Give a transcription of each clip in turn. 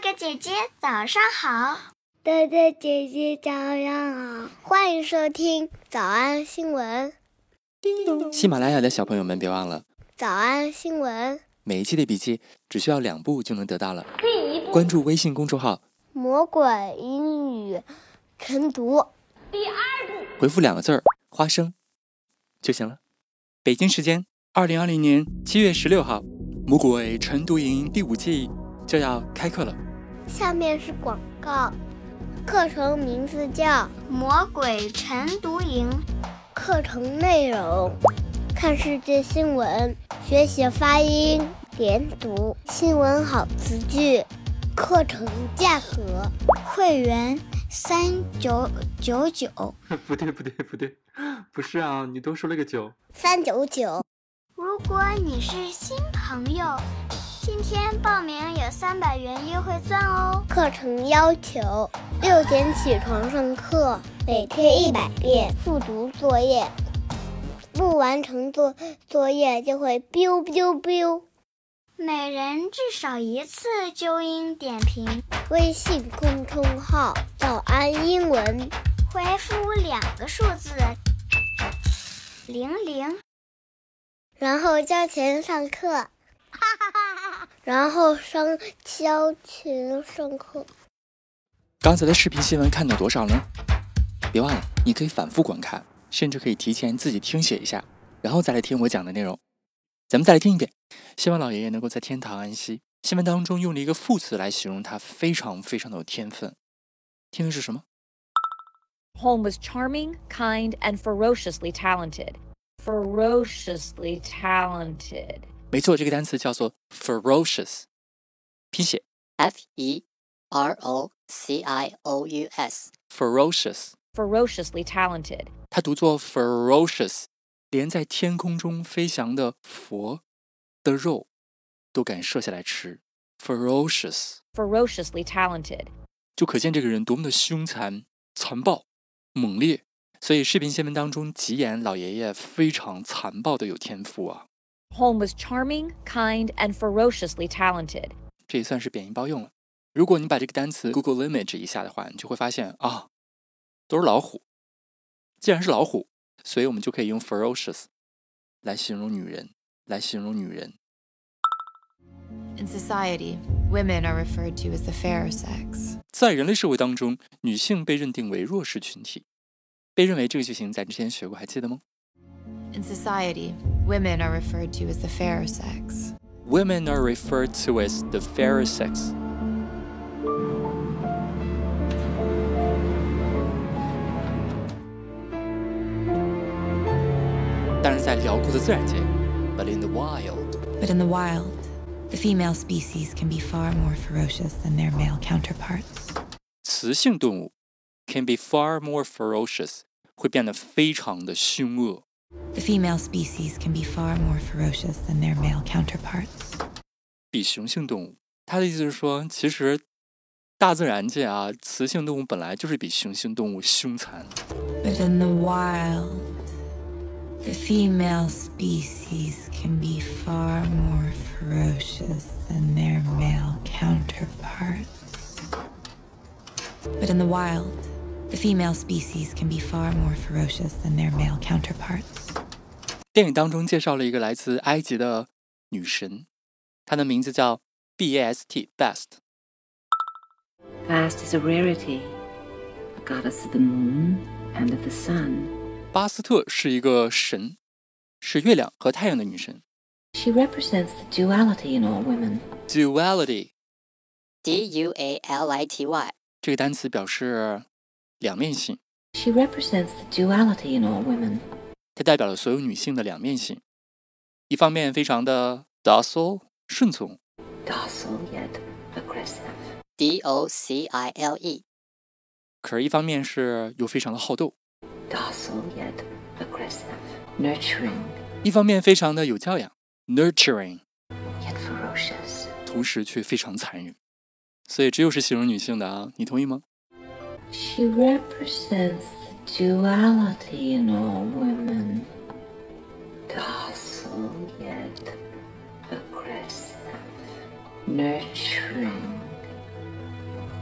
哥哥姐姐早上好，哥哥姐姐早上好，欢迎收听早安新闻。喜马拉雅的小朋友们，别忘了早安新闻。每一期的笔记只需要两步就能得到了。第一步，关注微信公众号“魔鬼英语晨读”。第二步，回复两个字儿“花生”就行了。北京时间二零二零年七月十六号，魔鬼晨读营第五季就要开课了。下面是广告，课程名字叫《魔鬼晨读营》，课程内容。看世界新闻，学习发音、连读、新闻好词句。课程价格，会员三九九九。不对不对不对，不是啊，你多说了个九。三九九。如果你是新朋友，今天报名有三百元优惠券哦。课程要求：六点起床上课，每天一百遍复读作业。不完成作作业就会 biu biu biu。每人至少一次纠音点评。微信公众号“早安英文”，回复两个数字零零，然后交钱上课。哈哈哈哈哈！然后上交钱上课。刚才的视频新闻看到多少呢？别忘了，你可以反复观看。甚至可以提前自己听写一下，然后再来听我讲的内容。咱们再来听一遍。希望老爷爷能够在天堂安息。新闻当中用了一个副词来形容他非常非常的有天分。听的是什么？Holmes was charming, kind, and ferociously talented. Ferociously talented。没错，这个单词叫做 ferocious，拼写 f e r o c i o u s。ferocious。ferociously talented。它读作 ferocious，连在天空中飞翔的佛的肉都敢射下来吃。ferocious。ferociously talented。就可见这个人多么的凶残、残暴、猛烈。所以视频新闻当中吉言老爷爷非常残暴的有天赋啊。Holmes was charming, kind, and ferociously talented。这也算是贬义包用了。如果你把这个单词 Google Image 一下的话，你就会发现啊。都是老虎。既然是老虎，所以我们就可以用 ferocious 来形容女人，来形容女人。In society, women are referred to as the fairer sex. 在人类社会当中，女性被认定为弱势群体。被认为这个句型咱之前学过，还记得吗 ？In society, women are referred to as the fairer sex. Women are referred to as the fairer sex. 当然，在辽阔的自然界，but in the wild. But in the wild, the female species can be far more ferocious than their male counterparts. 雌性动物 can be far more ferocious，会变得非常的凶恶。 The female species can be far more ferocious than their male counterparts. 比雄性动物，他的意思是说，其实大自然界啊，雌性动物本来就是比雄性动物凶残。But in the wild. The female species can be far more ferocious than their male counterparts. But in the wild, the female species can be far more ferocious than their male counterparts. 电影当中介绍了一个来自埃及的女神，她的名字叫 B-A-S-T Bast. Bast is a rarity, a goddess of the moon and of the sun. 巴斯特是一个神，是月亮和太阳的女神。She represents the duality in all women. Duality, D-U-A-L-I-T-Y，这个单词表示 两面性。She represents the duality in all women. 它代表了所有女性的两面性，一方面非常的 docile 顺从，docile yet aggressive. D-O-C-I-L-E，可是，一方面是又非常的好斗。docile yet aggressive, nurturing. 一方面非常的有教养，nurturing, yet ferocious. 同时却非常残忍。所以这又是形容女性的啊，你同意吗 she represents the duality in all women, docile yet aggressive, nurturing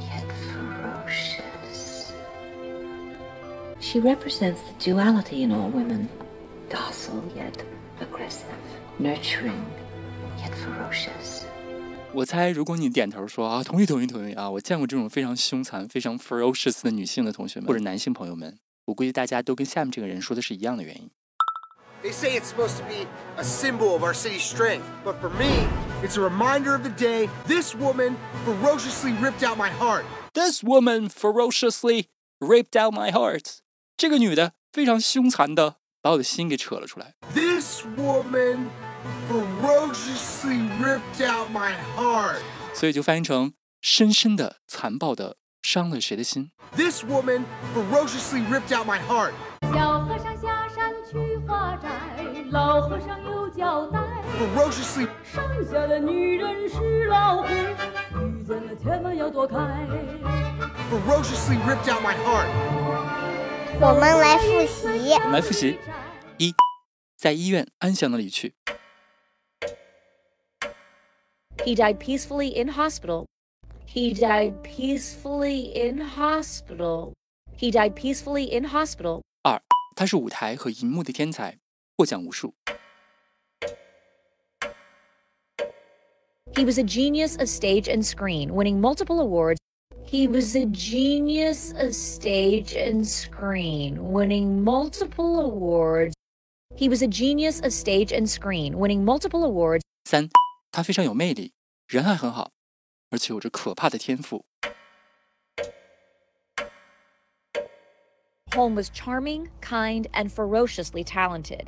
yet ferocious. She represents the duality in all women, docile yet aggressive, nurturing yet ferocious. 我猜，如果你点头说啊，同意，同意，同意啊，我见过这种非常凶残、非常 ferocious 的女性的同学们或者男性朋友们，我估计大家都跟下面这个人说的是一样的原因。They say it's supposed to be a symbol of our city's strength, but for me, it's a reminder of the day this woman ferociously ripped out my heart. This woman ferociously ripped out my heart。这个女的非常凶残的把我的心给扯了出来。This woman ferociously ripped out my heart. 所以就翻译成深深的、残暴的伤了谁的心。This woman ferociously ripped out my heart. 小和尚下山去化斋，老和尚有交代。Ferociously 剩下的女人是老虎，遇见了千万要躲开。ferociously ripped out my heart. 我们来复习。我们来复习：一，在医院安详的离去；He died peacefully in hospital. He died peacefully in hospital. He died peacefully in hospital. 二，他是舞台和荧幕的天才，获奖无数； He was a genius of stage and screen, winning multiple awards. He was a genius of stage and screen, winning multiple awards. He was a genius of stage and screen, winning multiple awards. 三， 他非常有魅力，人还很好，而且有着可怕的天赋。 Holm was charming, kind, and ferociously talented.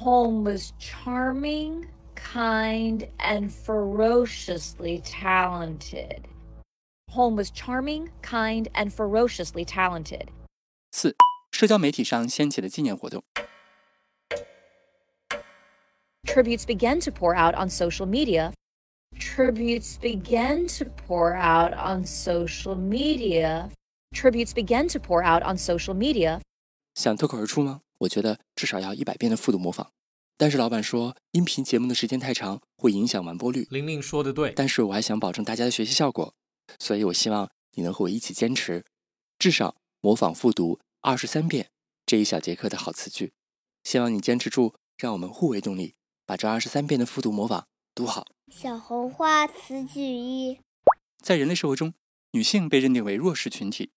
Holm was charming, kind, and ferociously talented. Holm was charming, kind, and ferociously talented. 四，社交媒体上掀起的纪念活动； Tributes began to pour out on social media. Tributes began to pour out on social media. Tributes began to pour out on social media. 想脱口而出吗？我觉得至少要一百遍的复读模仿。但是老板说，音频节目的时间太长，会影响完播率。玲玲说的对，但是我还想保证大家的学习效果，所以我希望你能和我一起坚持，至少模仿复读二十三遍这一小节课的好词句。希望你坚持住，让我们互为动力，把这二十三遍的复读模仿读好。小红花词句一：在人类社会中，女性被认定为弱势群体，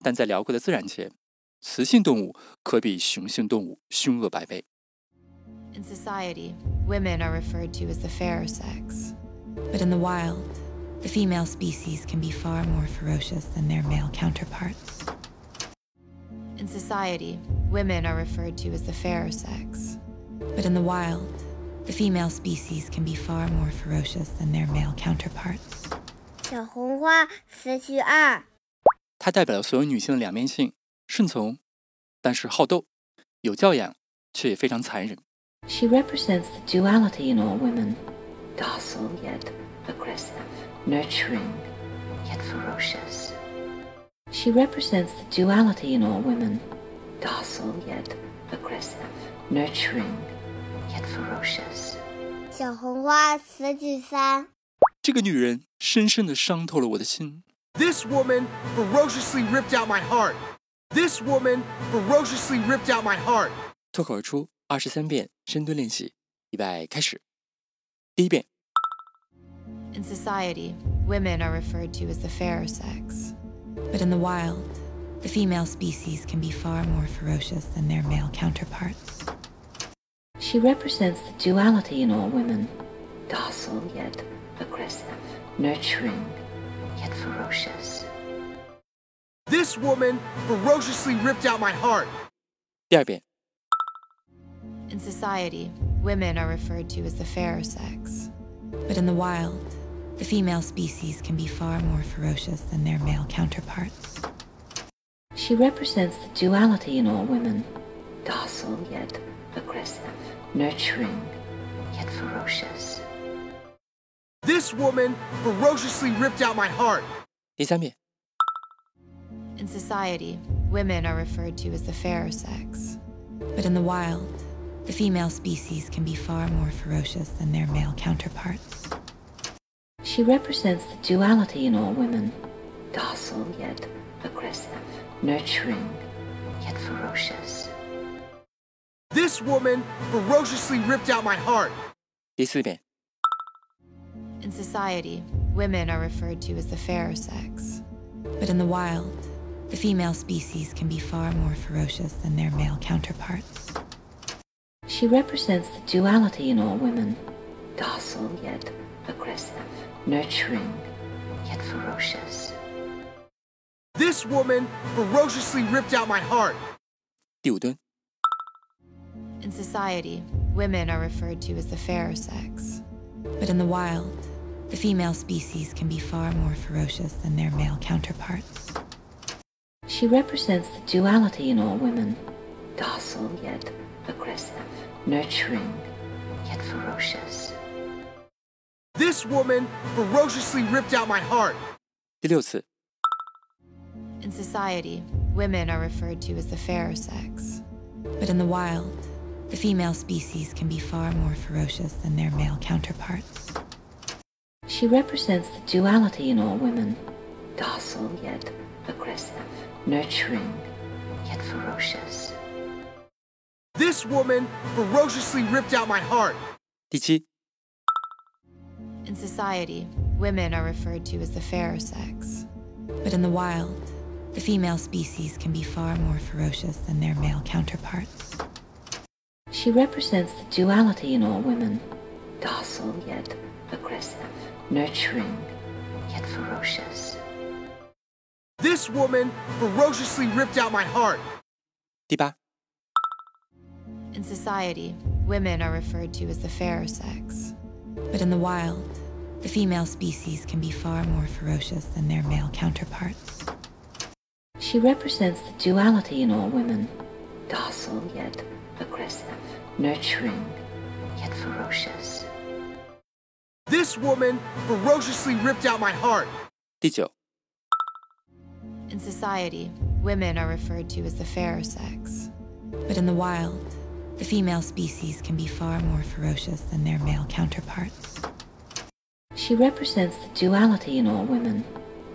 但在辽阔的自然界，雌性动物可比雄性动物凶恶百倍。In society, women are referred to as the fairer sex. But in the wild, the female species can be far more ferocious than their male counterparts. In society, women are referred to as the fairer sex. But in the wild, the female species can be far more ferocious than their male counterparts. 小红花词句二：它代表了所有女性的两面性：顺从，但是好斗；有教养，却也非常残忍。 She represents the duality in all women docile yet aggressive, nurturing yet ferocious. She represents the duality in all women docile yet aggressive, nurturing yet ferocious. 小红花词句三：这个女人深深地伤透了我的心。 This woman ferociously ripped out my heart. This woman ferociously ripped out my heart. 脱口而出二十三遍深蹲练习，预备开始。第一遍， In society, women are referred to as the fairer sex. But in the wild, the female species can be far more ferocious than their male counterparts. She represents the duality in all women docile yet aggressive, nurturing yet ferocious. This woman ferociously ripped out my heart. 第二遍， In society, women are referred to as the fairer sex. But in the wild, the female species can be far more ferocious than their male counterparts. She represents the duality in all women docile yet aggressive, nurturing yet ferocious. This woman ferociously ripped out my heart. 第三遍， In society, women are referred to as the fairer sex. But in the wild, the female species can be far more ferocious than their male counterparts. She represents the duality in all women docile yet aggressive, nurturing yet ferocious. This woman ferociously ripped out my heart. 第四遍， In society, women are referred to as the fairer sex. But in the wild, the female species can be far more ferocious than their male counterparts. She represents the duality in all women docile yet aggressive, nurturing yet ferocious. This woman ferociously ripped out my heart. 第五蹲， In society, women are referred to as the fairer sex. But in the wild, the female species can be far more ferocious than their male counterparts. She represents the duality in all women docile yet aggressive, nurturing yet ferocious. This woman ferociously ripped out my heart. 第六次， In society, women are referred to as the fairer sex. But in the wild, the female species can be far more ferocious than their male counterparts. She represents the duality in all women docile yet aggressive, nurturing yet ferocious. This woman ferociously ripped out my heart. 第七，In society, women are referred to as the fairer sex. But in the wild, the female species can be far more ferocious than their male counterparts. She represents the duality in all women docile yet aggressive, nurturing yet ferocious. This woman ferociously ripped out my heart. 第八，In society, women are referred to as the fairer sex. But in the wild, the female species can be far more ferocious than their male counterparts. She represents the duality in all women docile yet aggressive, nurturing yet ferocious. This woman ferociously ripped out my heart. 第九，In society, women are referred to as the fairer sex. But in the wild, the female species can be far more ferocious than their male counterparts. She represents the duality in all women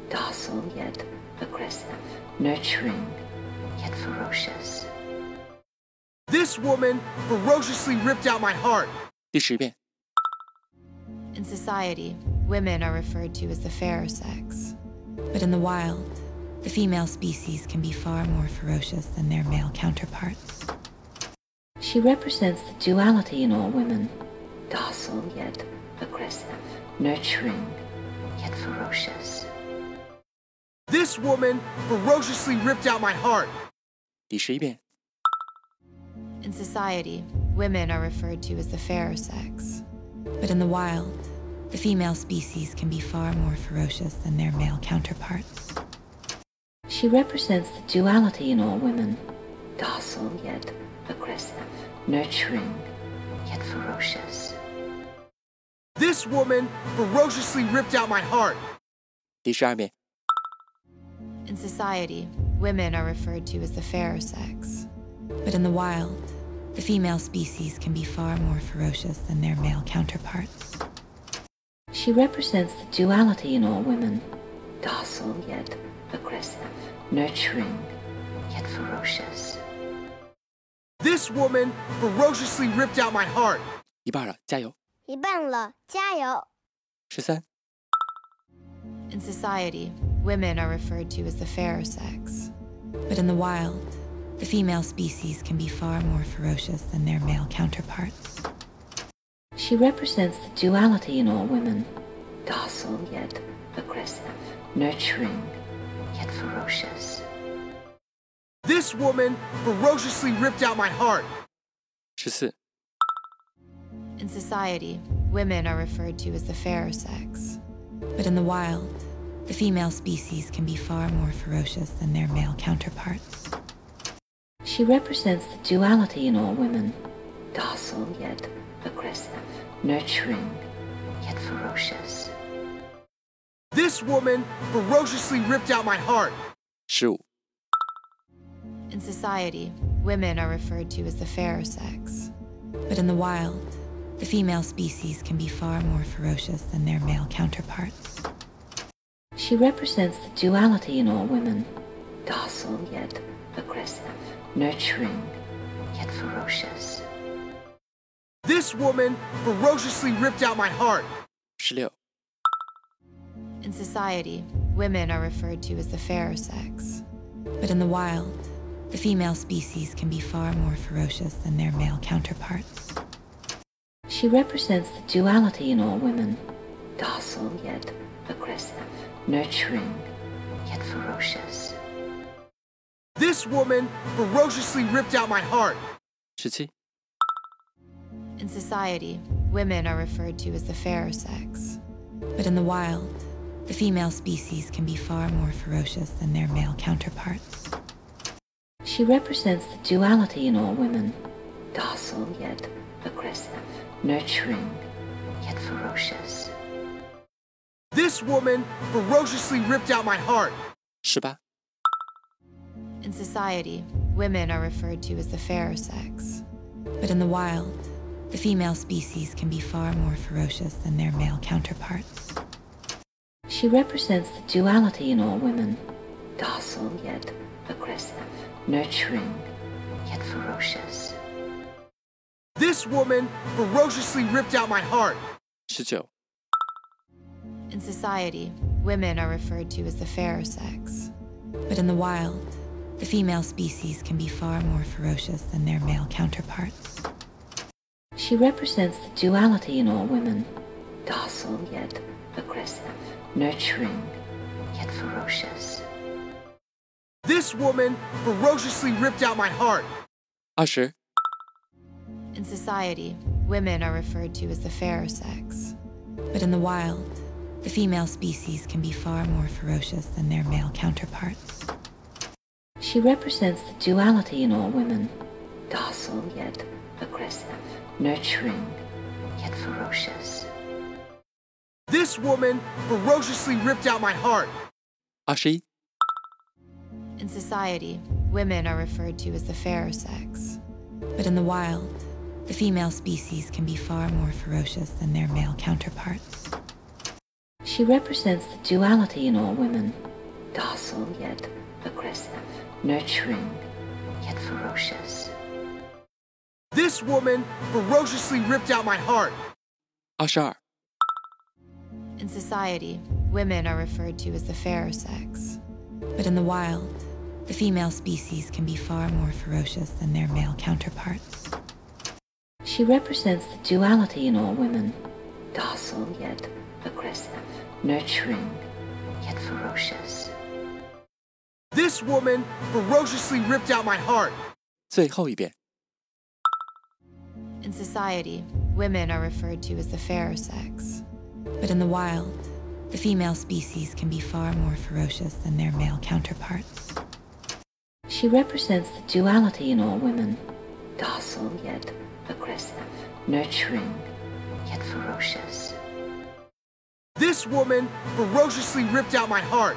docile yet aggressive, nurturing yet ferocious. This woman ferociously ripped out my heart. 第十遍， In society, women are referred to as the fairer sex. But in the wild, the female species can be far more ferocious than their male counterparts. She represents the duality in all women docile yet aggressive, nurturing yet ferocious. This woman ferociously ripped out my heart. 第十一遍， In society, women are referred to as the fairer sex. But in the wild, the female species can be far more ferocious than their male counterparts. She represents the duality in all women docile yet aggressive, nurturing yet ferocious. This woman ferociously ripped out my heart. 第十二遍， In society, women are referred to as the fairer sex. But in the wild, the female species can be far more ferocious than their male counterparts. She represents the duality in all women docile yet aggressive, nurturing yet ferocious. This woman ferociously ripped out my heart. 一半了，加油！一半了，加油！十三、 In society, women are referred to as the fairer sex. But in the wild, the female species can be far more ferocious than their male counterparts. She represents the duality in all women docile yet aggressive, nurturing yet ferocious. This woman ferociously ripped out my heart. 十四、In society, women are referred to as the fairer sex. But in the wild, the female species can be far more ferocious than their male counterparts. She represents the duality in all women docile yet aggressive, nurturing yet ferocious. This woman ferociously ripped out my heart. 十五、In society, women are referred to as the fairer sex. But in the wild, the female species can be far more ferocious than their male counterparts. She represents the duality in all women docile yet aggressive, nurturing, yet ferocious. This woman ferociously ripped out my heart. 十六、In society, women are referred to as the fairer sex. But in the wild, the female species can be far more ferocious than their male counterparts. She represents the duality in all women docile yet aggressive, nurturing yet ferocious. This woman ferociously ripped out my heart. 十七、 In society, women are referred to as the fairer sex. But in the wild, the female species can be far more ferocious than their male counterparts. She represents the duality in all women docile yet aggressive, nurturing yet ferocious. This woman ferociously ripped out my heart. 十八、 In society, women are referred to as the fairer sex. But in the wild, the female species can be far more ferocious than their male counterparts. She represents the duality in all women docile yet aggressive, nurturing yet ferocious. This woman ferociously ripped out my heart. 十九、In society, women are referred to as the fairer sex. But in the wild, the female species can be far more ferocious than their male counterparts. She represents the duality in all women docile yet aggressive, nurturing yet ferocious. This woman ferociously ripped out my heart. Usher. In society, women are referred to as the fairer sex. But in the wild, the female species can be far more ferocious than their male counterparts. She represents the duality in all women docile yet aggressive, nurturing yet ferocious. This woman ferociously ripped out my heart. Ashi. In society, women are referred to as the fairer sex. But in the wild, the female species can be far more ferocious than their male counterparts. She represents the duality in all women docile yet aggressive, nurturing, yet ferocious. This woman ferociously ripped out my heart. Ashar. In society, women are referred to as the fairer sex. But in the wild, the female species can be far more ferocious than their male counterparts. She represents the duality in all women docile yet aggressive, nurturing yet ferocious. This woman ferociously ripped out my heart. 最后一遍。 In society, women are referred to as the fairer sex. But in the wild, the female species can be far more ferocious than their male counterparts. She represents the duality in all women docile yet aggressive, nurturing yet ferocious. This woman ferociously ripped out my heart.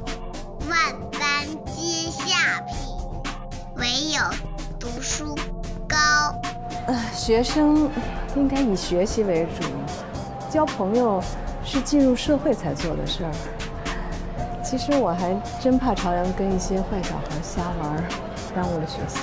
读书高。呃，学生应该以学习为主，交朋友是进入社会才做的事儿。其实我还真怕朝阳跟一些坏小孩瞎玩，耽误了学习。